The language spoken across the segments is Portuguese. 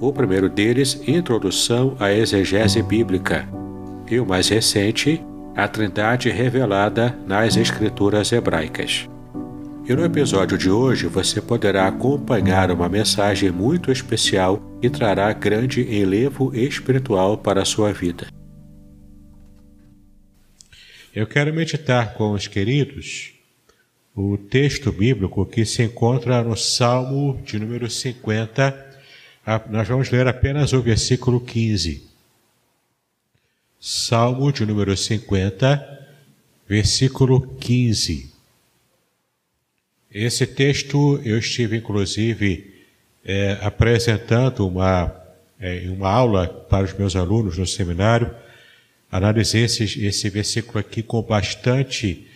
o primeiro deles, Introdução à Exegese Bíblica, e o mais recente, A Trindade Revelada nas Escrituras Hebraicas. E no episódio de hoje você poderá acompanhar uma mensagem muito especial que trará grande enlevo espiritual para a sua vida. Eu quero meditar com os queridos o texto bíblico que se encontra no Salmo de número 50 nós vamos ler apenas o versículo 15. Salmo de número 50, versículo 15. Esse texto eu estive, inclusive, é, apresentando uma, é, uma aula para os meus alunos no seminário. Analisei esse, esse versículo aqui com bastante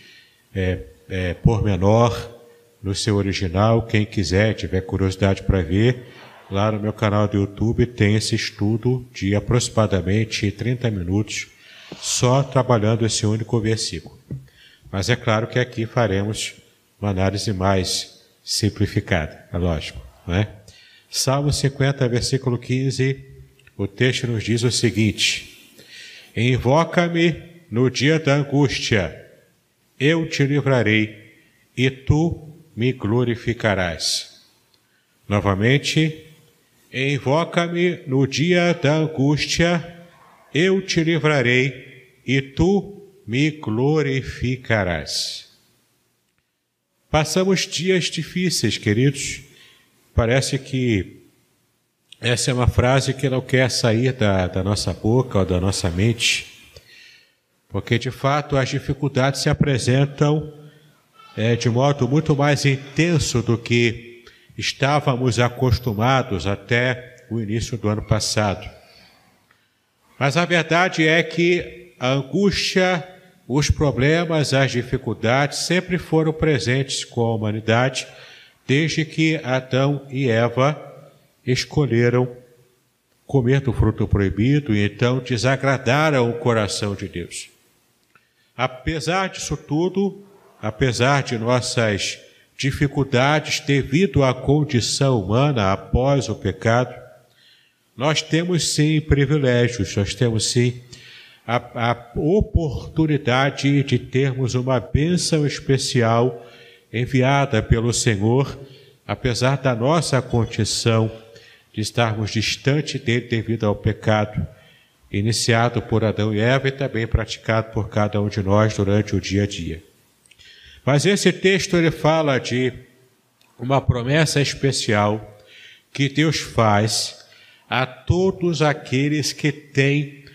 é, é, pormenor no seu original. Quem quiser, tiver curiosidade para ver, Lá no meu canal do YouTube tem esse estudo de aproximadamente 30 minutos, só trabalhando esse único versículo. Mas é claro que aqui faremos uma análise mais simplificada, é lógico, não é? Salmo 50, versículo 15, o texto nos diz o seguinte: Invoca-me no dia da angústia, eu te livrarei e tu me glorificarás. Novamente, Invoca-me no dia da angústia, eu te livrarei e tu me glorificarás. Passamos dias difíceis, queridos. Parece que essa é uma frase que não quer sair da, da nossa boca ou da nossa mente, porque de fato as dificuldades se apresentam é, de modo muito mais intenso do que estávamos acostumados até o início do ano passado. Mas a verdade é que a angústia, os problemas, as dificuldades sempre foram presentes com a humanidade desde que Adão e Eva escolheram comer do fruto proibido e então desagradaram o coração de Deus. Apesar disso tudo, apesar de nossas dificuldades devido à condição humana após o pecado, nós temos sim privilégios, nós temos sim a, a oportunidade de termos uma bênção especial enviada pelo Senhor, apesar da nossa condição de estarmos distante dele devido ao pecado iniciado por Adão e Eva e também praticado por cada um de nós durante o dia a dia. Mas esse texto ele fala de uma promessa especial que Deus faz a todos aqueles que têm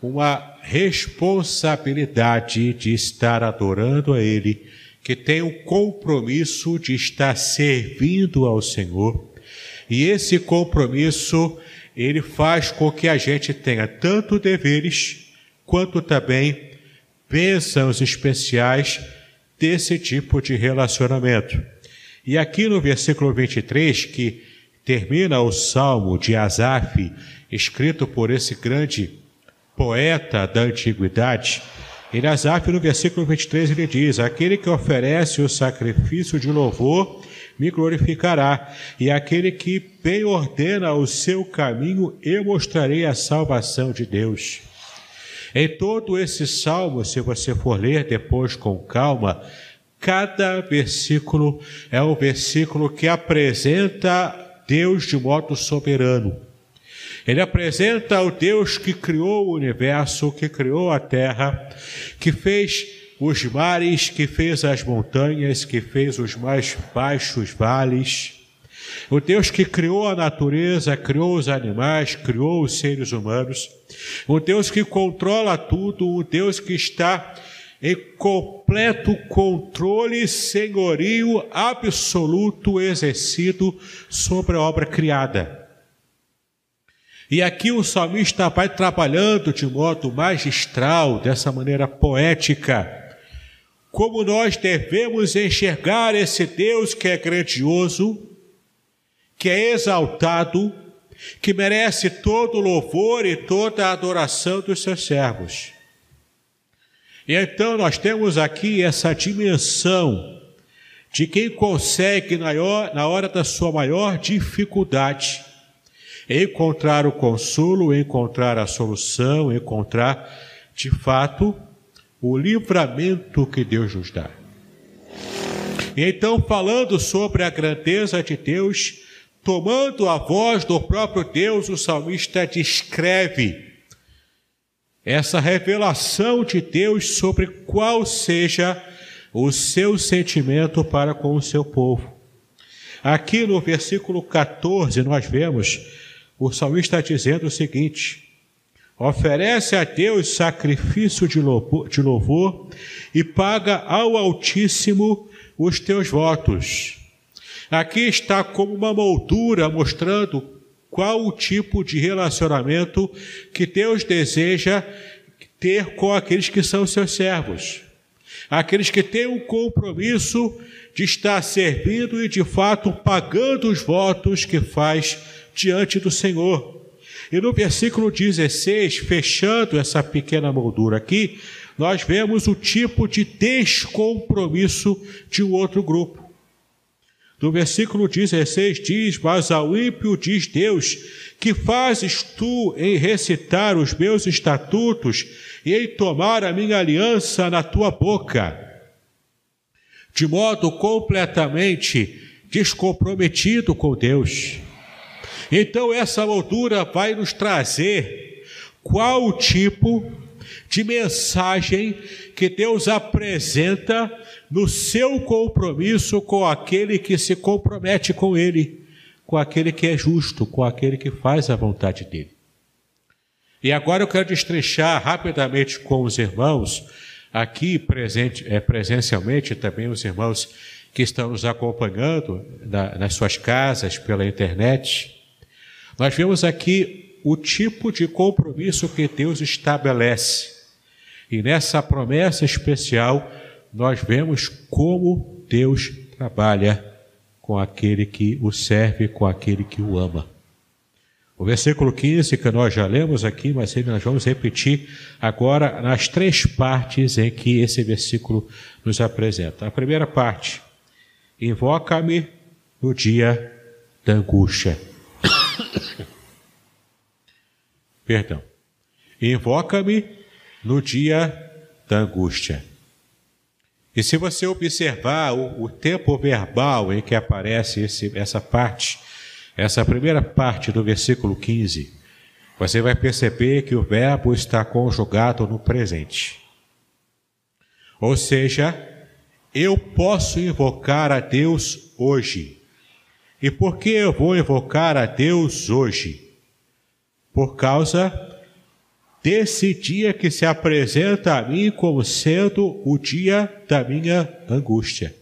uma responsabilidade de estar adorando a Ele, que têm o compromisso de estar servindo ao Senhor. E esse compromisso, ele faz com que a gente tenha tanto deveres, quanto também bênçãos especiais desse tipo de relacionamento. E aqui no versículo 23, que termina o salmo de Asaf, escrito por esse grande poeta da antiguidade, em Asaf, no versículo 23, ele diz: Aquele que oferece o sacrifício de louvor me glorificará, e aquele que bem ordena o seu caminho, eu mostrarei a salvação de Deus. Em todo esse salmo, se você for ler depois com calma, cada versículo é um versículo que apresenta Deus de modo soberano. Ele apresenta o Deus que criou o universo, que criou a terra, que fez os mares, que fez as montanhas, que fez os mais baixos vales. O Deus que criou a natureza, criou os animais, criou os seres humanos. O Deus que controla tudo, o Deus que está em completo controle, senhorio absoluto exercido sobre a obra criada. E aqui o salmista vai trabalhando de modo magistral, dessa maneira poética, como nós devemos enxergar esse Deus que é grandioso, que é exaltado, que merece todo o louvor e toda a adoração dos seus servos. E então nós temos aqui essa dimensão de quem consegue, na hora da sua maior dificuldade, encontrar o consolo, encontrar a solução, encontrar, de fato, o livramento que Deus nos dá. E então, falando sobre a grandeza de Deus, tomando a voz do próprio Deus, o salmista descreve essa revelação de Deus sobre qual seja o seu sentimento para com o seu povo. Aqui no versículo 14, nós vemos o salmista dizendo o seguinte: oferece a Deus sacrifício de louvor, de louvor e paga ao Altíssimo os teus votos. Aqui está como uma moldura mostrando qual o tipo de relacionamento que Deus deseja ter com aqueles que são seus servos. Aqueles que têm um compromisso de estar servindo e de fato pagando os votos que faz diante do Senhor. E no versículo 16, fechando essa pequena moldura aqui, nós vemos o tipo de descompromisso de um outro grupo. No versículo 16 diz: Mas ao ímpio diz Deus: Que fazes tu em recitar os meus estatutos e em tomar a minha aliança na tua boca? De modo completamente descomprometido com Deus. Então, essa moldura vai nos trazer qual o tipo de mensagem que Deus apresenta no seu compromisso com aquele que se compromete com Ele, com aquele que é justo, com aquele que faz a vontade dele. E agora eu quero destrechar rapidamente com os irmãos, aqui presente, é, presencialmente, também os irmãos que estão nos acompanhando na, nas suas casas, pela internet, nós vemos aqui o tipo de compromisso que Deus estabelece. E nessa promessa especial, nós vemos como Deus trabalha com aquele que o serve, com aquele que o ama. O versículo 15, que nós já lemos aqui, mas nós vamos repetir agora nas três partes em que esse versículo nos apresenta. A primeira parte, invoca-me no dia da angústia. Perdão. Invoca-me no dia da angústia. E se você observar o, o tempo verbal em que aparece esse, essa parte, essa primeira parte do versículo 15, você vai perceber que o verbo está conjugado no presente. Ou seja, eu posso invocar a Deus hoje. E por que eu vou invocar a Deus hoje? por causa desse dia que se apresenta a mim como sendo o dia da minha angústia.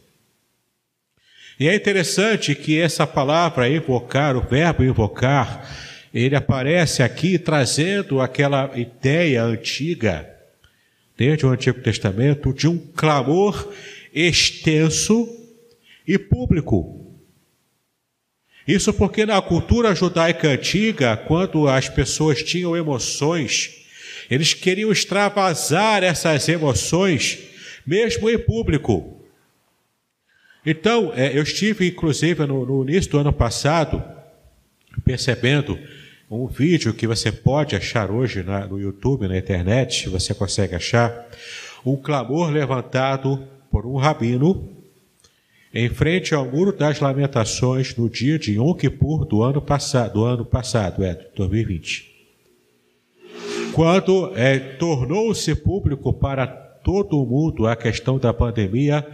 E é interessante que essa palavra invocar, o verbo invocar, ele aparece aqui trazendo aquela ideia antiga, desde o Antigo Testamento, de um clamor extenso e público. Isso porque na cultura judaica antiga, quando as pessoas tinham emoções, eles queriam extravasar essas emoções, mesmo em público. Então, é, eu estive, inclusive, no, no início do ano passado, percebendo um vídeo que você pode achar hoje na, no YouTube, na internet, você consegue achar, um clamor levantado por um rabino em frente ao Muro das Lamentações no dia de Yom Kippur do ano passado, do ano passado, é, 2020. Quando é, tornou-se público para todo mundo a questão da pandemia,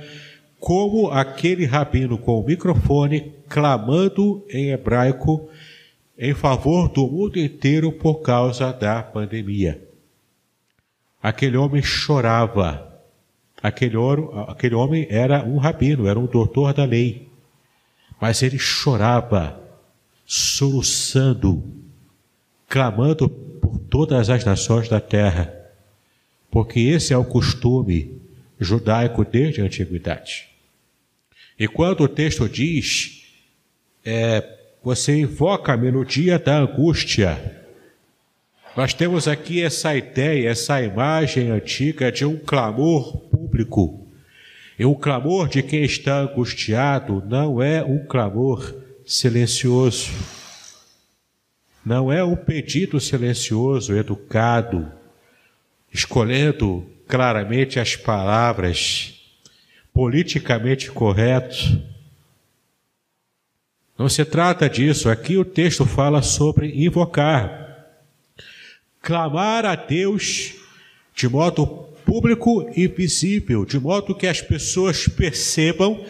como aquele rabino com o microfone clamando em hebraico em favor do mundo inteiro por causa da pandemia. Aquele homem chorava. Aquele, aquele homem era um rabino, era um doutor da lei. Mas ele chorava, soluçando, clamando por todas as nações da terra, porque esse é o costume judaico desde a antiguidade. E quando o texto diz, é, você invoca-me no dia da angústia, nós temos aqui essa ideia, essa imagem antiga de um clamor público. E o clamor de quem está angustiado não é um clamor silencioso. Não é um pedido silencioso, educado, escolhendo claramente as palavras, politicamente correto. Não se trata disso. Aqui o texto fala sobre invocar clamar a Deus de modo público e visível, de modo que as pessoas percebam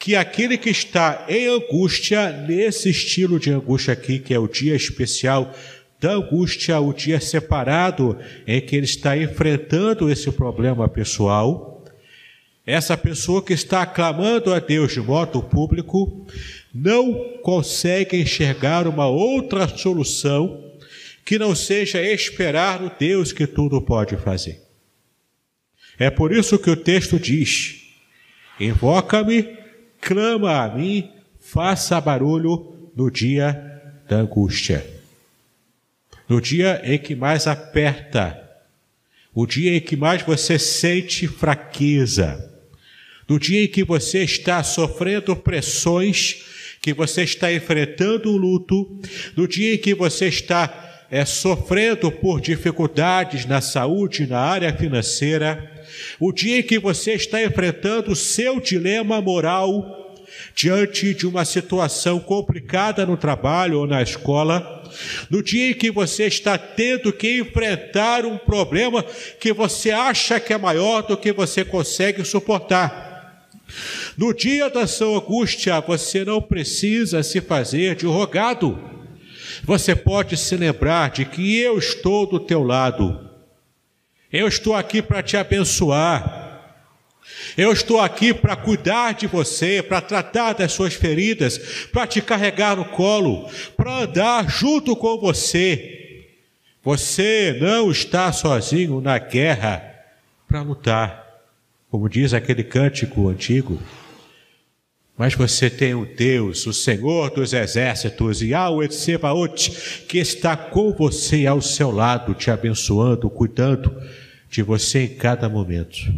que aquele que está em angústia, nesse estilo de angústia aqui, que é o dia especial da angústia, o dia separado em que ele está enfrentando esse problema pessoal, essa pessoa que está clamando a Deus de modo público não consegue enxergar uma outra solução que não seja esperar no Deus que tudo pode fazer. É por isso que o texto diz: Invoca-me, clama a mim, faça barulho no dia da angústia. No dia em que mais aperta, o dia em que mais você sente fraqueza, no dia em que você está sofrendo pressões, que você está enfrentando o luto, no dia em que você está é, sofrendo por dificuldades na saúde, na área financeira, o dia em que você está enfrentando o seu dilema moral diante de uma situação complicada no trabalho ou na escola, no dia em que você está tendo que enfrentar um problema que você acha que é maior do que você consegue suportar. No dia da sua angústia, você não precisa se fazer de rogado você pode se lembrar de que eu estou do teu lado. Eu estou aqui para te abençoar. Eu estou aqui para cuidar de você, para tratar das suas feridas, para te carregar no colo, para andar junto com você. Você não está sozinho na guerra para lutar, como diz aquele cântico antigo. Mas você tem um Deus, o Senhor dos exércitos, Yahweh Tsebaot, que está com você ao seu lado, te abençoando, cuidando de você em cada momento.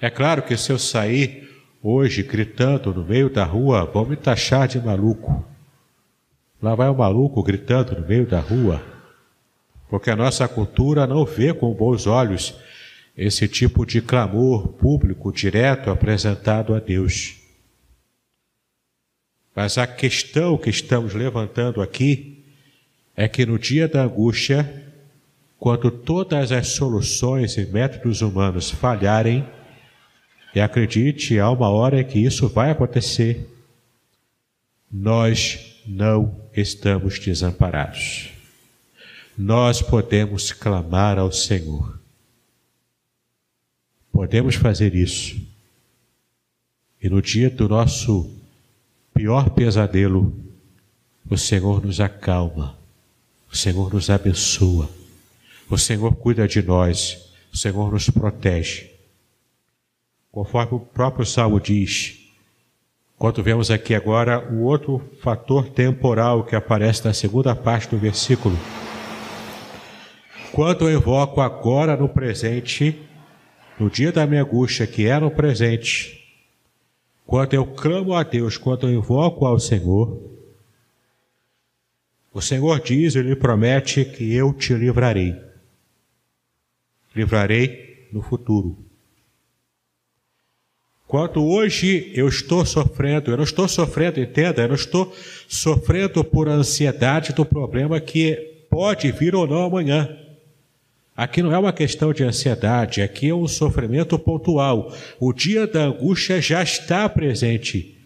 É claro que se eu sair hoje gritando no meio da rua, vão me taxar de maluco. Lá vai o maluco gritando no meio da rua, porque a nossa cultura não vê com bons olhos esse tipo de clamor público direto apresentado a Deus. Mas a questão que estamos levantando aqui é que no dia da angústia, quando todas as soluções e métodos humanos falharem, e acredite, há uma hora que isso vai acontecer, nós não estamos desamparados. Nós podemos clamar ao Senhor. Podemos fazer isso. E no dia do nosso pior pesadelo, o Senhor nos acalma, o Senhor nos abençoa, o Senhor cuida de nós, o Senhor nos protege. Conforme o próprio Salmo diz, quando vemos aqui agora o outro fator temporal que aparece na segunda parte do versículo. Quando eu invoco agora no presente, no dia da minha angústia, que é no presente, quando eu clamo a Deus, quando eu invoco ao Senhor, o Senhor diz, Ele promete que eu te livrarei. Livrarei no futuro. Quando hoje eu estou sofrendo, eu não estou sofrendo, entenda, eu não estou sofrendo por ansiedade do problema que pode vir ou não amanhã. Aqui não é uma questão de ansiedade, aqui é um sofrimento pontual. O dia da angústia já está presente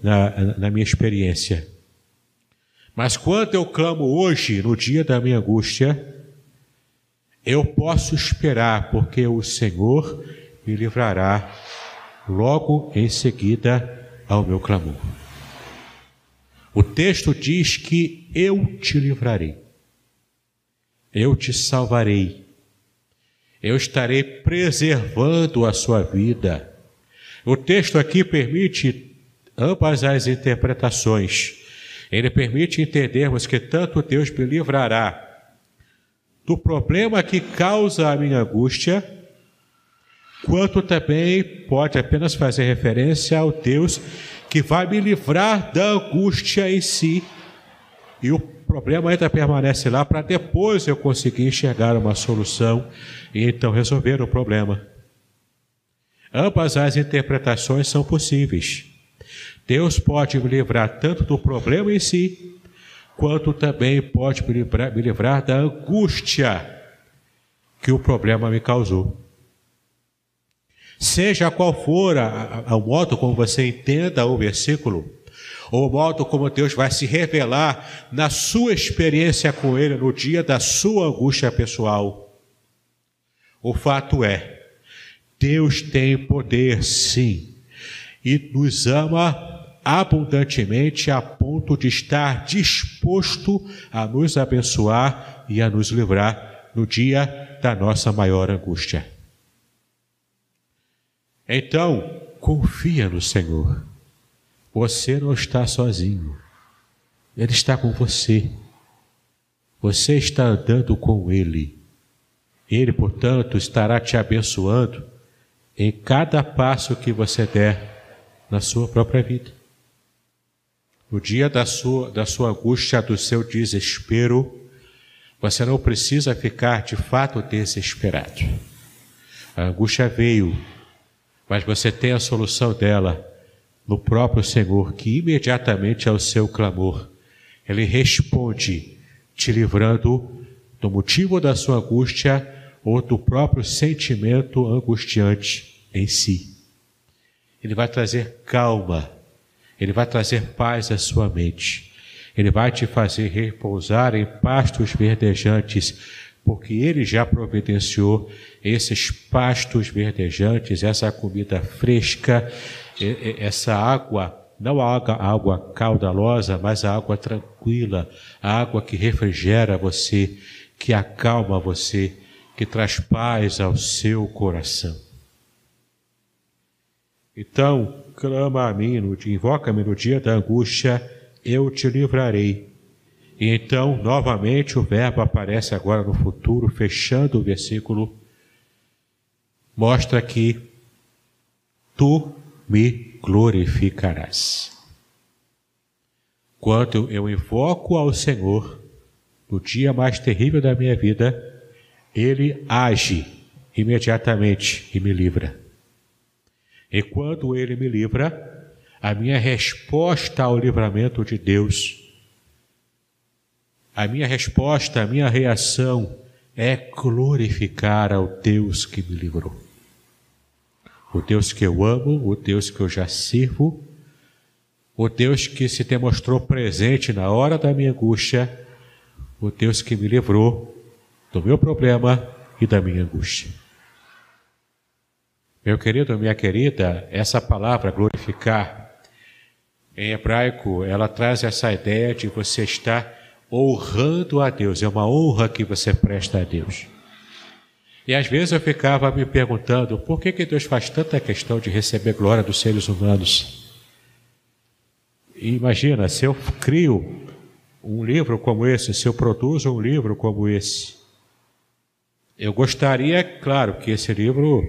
na, na minha experiência. Mas quando eu clamo hoje, no dia da minha angústia, eu posso esperar, porque o Senhor me livrará logo em seguida ao meu clamor. O texto diz que eu te livrarei eu te salvarei. Eu estarei preservando a sua vida. O texto aqui permite ambas as interpretações. Ele permite entendermos que tanto Deus me livrará do problema que causa a minha angústia, quanto também pode apenas fazer referência ao Deus que vai me livrar da angústia em si. E o problema ainda permanece lá para depois eu conseguir enxergar uma solução e então resolver o problema. Ambas as interpretações são possíveis. Deus pode me livrar tanto do problema em si, quanto também pode me livrar, me livrar da angústia que o problema me causou. Seja qual for o modo como você entenda o versículo, ou o modo como Deus vai se revelar na sua experiência com Ele no dia da sua angústia pessoal. O fato é, Deus tem poder sim, e nos ama abundantemente a ponto de estar disposto a nos abençoar e a nos livrar no dia da nossa maior angústia. Então, confia no Senhor. Você não está sozinho. Ele está com você. Você está andando com Ele. Ele, portanto, estará te abençoando em cada passo que você der na sua própria vida. No dia da sua, da sua angústia, do seu desespero, você não precisa ficar de fato desesperado. A angústia veio, mas você tem a solução dela no próprio Senhor, que imediatamente ao seu clamor, ele responde, te livrando do motivo da sua angústia ou do próprio sentimento angustiante em si. Ele vai trazer calma, ele vai trazer paz à sua mente, ele vai te fazer repousar em pastos verdejantes, porque ele já providenciou esses pastos verdejantes, essa comida fresca essa água, não a água, a água caudalosa, mas a água tranquila, a água que refrigera você, que acalma você, que traz paz ao seu coração. Então, clama a mim, invoca-me no dia da angústia, eu te livrarei. E então, novamente, o verbo aparece agora no futuro, fechando o versículo, mostra que tu me glorificarás. Quando eu invoco ao Senhor, no dia mais terrível da minha vida, Ele age imediatamente e me livra. E quando Ele me livra, a minha resposta ao livramento de Deus, a minha resposta, a minha reação é glorificar ao Deus que me livrou o Deus que eu amo, o Deus que eu já sirvo, o Deus que se demonstrou presente na hora da minha angústia, o Deus que me livrou do meu problema e da minha angústia. Meu querido, minha querida, essa palavra glorificar, em hebraico, ela traz essa ideia de você estar honrando a Deus, é uma honra que você presta a Deus. E às vezes eu ficava me perguntando por que, que Deus faz tanta questão de receber glória dos seres humanos. E imagina, se eu crio um livro como esse, se eu produzo um livro como esse, eu gostaria, claro, que esse livro,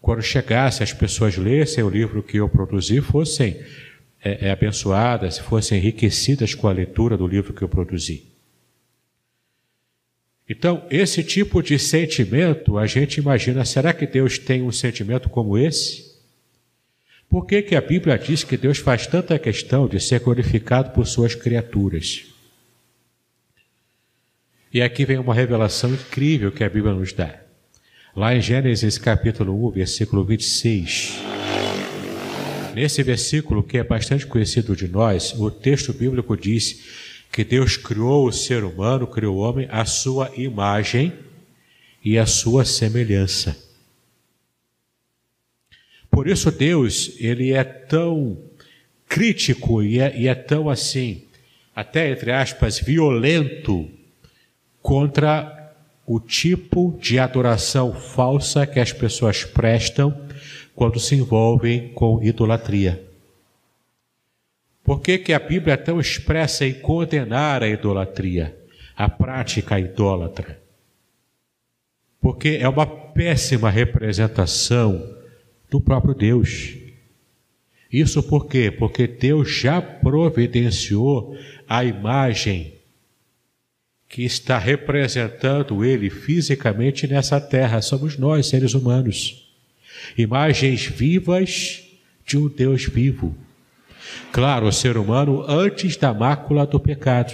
quando chegasse, as pessoas lessem o livro que eu produzi, fossem é, é, abençoadas, fossem enriquecidas com a leitura do livro que eu produzi. Então, esse tipo de sentimento, a gente imagina, será que Deus tem um sentimento como esse? Por que, que a Bíblia diz que Deus faz tanta questão de ser glorificado por suas criaturas? E aqui vem uma revelação incrível que a Bíblia nos dá. Lá em Gênesis capítulo 1, versículo 26. Nesse versículo, que é bastante conhecido de nós, o texto bíblico diz que Deus criou o ser humano, criou o homem, à sua imagem e à sua semelhança. Por isso Deus, ele é tão crítico e é, e é tão assim, até entre aspas, violento contra o tipo de adoração falsa que as pessoas prestam quando se envolvem com idolatria. Por que, que a Bíblia é tão expressa em condenar a idolatria, a prática idólatra? Porque é uma péssima representação do próprio Deus. Isso por quê? Porque Deus já providenciou a imagem que está representando Ele fisicamente nessa terra. Somos nós, seres humanos. Imagens vivas de um Deus vivo. Claro, o ser humano antes da mácula do pecado.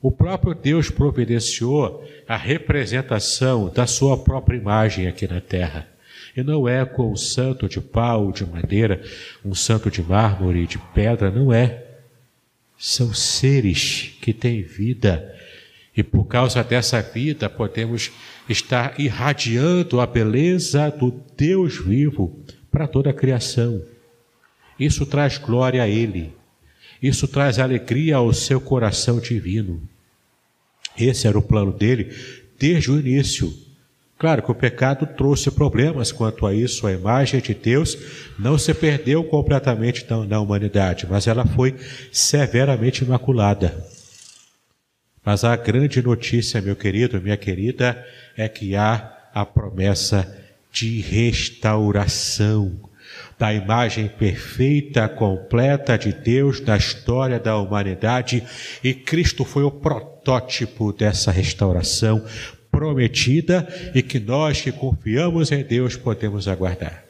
O próprio Deus providenciou a representação da sua própria imagem aqui na terra. E não é com um santo de pau, de madeira, um santo de mármore, de pedra, não é. São seres que têm vida. E por causa dessa vida podemos estar irradiando a beleza do Deus vivo para toda a criação. Isso traz glória a Ele. Isso traz alegria ao seu coração divino. Esse era o plano dele desde o início. Claro que o pecado trouxe problemas quanto a isso, a imagem de Deus não se perdeu completamente na humanidade, mas ela foi severamente imaculada. Mas a grande notícia, meu querido, minha querida, é que há a promessa de restauração da imagem perfeita, completa de Deus na história da humanidade, e Cristo foi o protótipo dessa restauração prometida e que nós que confiamos em Deus podemos aguardar.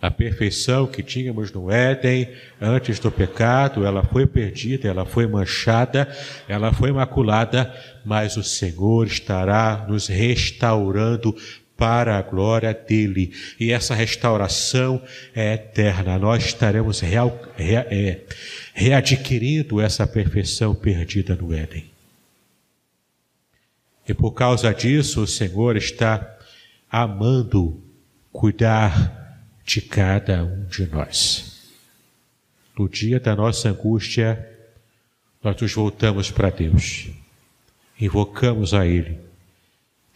A perfeição que tínhamos no Éden antes do pecado, ela foi perdida, ela foi manchada, ela foi maculada, mas o Senhor estará nos restaurando para a glória dele. E essa restauração é eterna. Nós estaremos real, é, readquirindo essa perfeição perdida no Éden. E por causa disso, o Senhor está amando cuidar de cada um de nós. No dia da nossa angústia, nós nos voltamos para Deus, invocamos a Ele,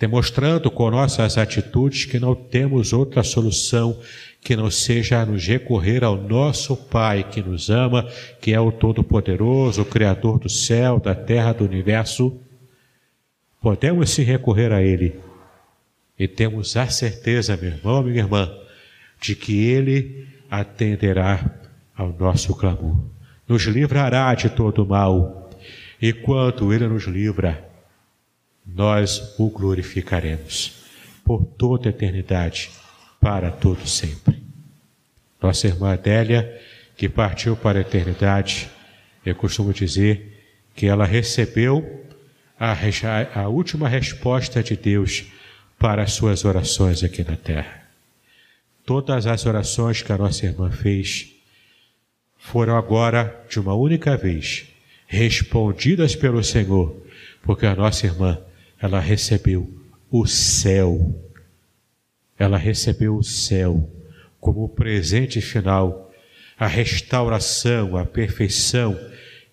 demonstrando com nossas atitudes que não temos outra solução que não seja nos recorrer ao nosso Pai que nos ama, que é o Todo-Poderoso, o Criador do céu, da terra, do universo. Podemos se recorrer a Ele. E temos a certeza, meu irmão, minha irmã, de que Ele atenderá ao nosso clamor, nos livrará de todo mal, e quando Ele nos livra, nós o glorificaremos por toda a eternidade, para todo sempre. Nossa irmã Adélia, que partiu para a eternidade, eu costumo dizer que ela recebeu a, a última resposta de Deus para as suas orações aqui na terra. Todas as orações que a nossa irmã fez foram agora, de uma única vez, respondidas pelo Senhor, porque a nossa irmã, ela recebeu o céu. Ela recebeu o céu como presente final, a restauração, a perfeição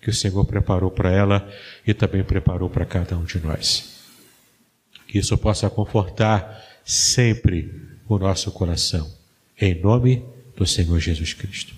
que o Senhor preparou para ela e também preparou para cada um de nós. Que isso possa confortar sempre o nosso coração. Em nome do Senhor Jesus Cristo.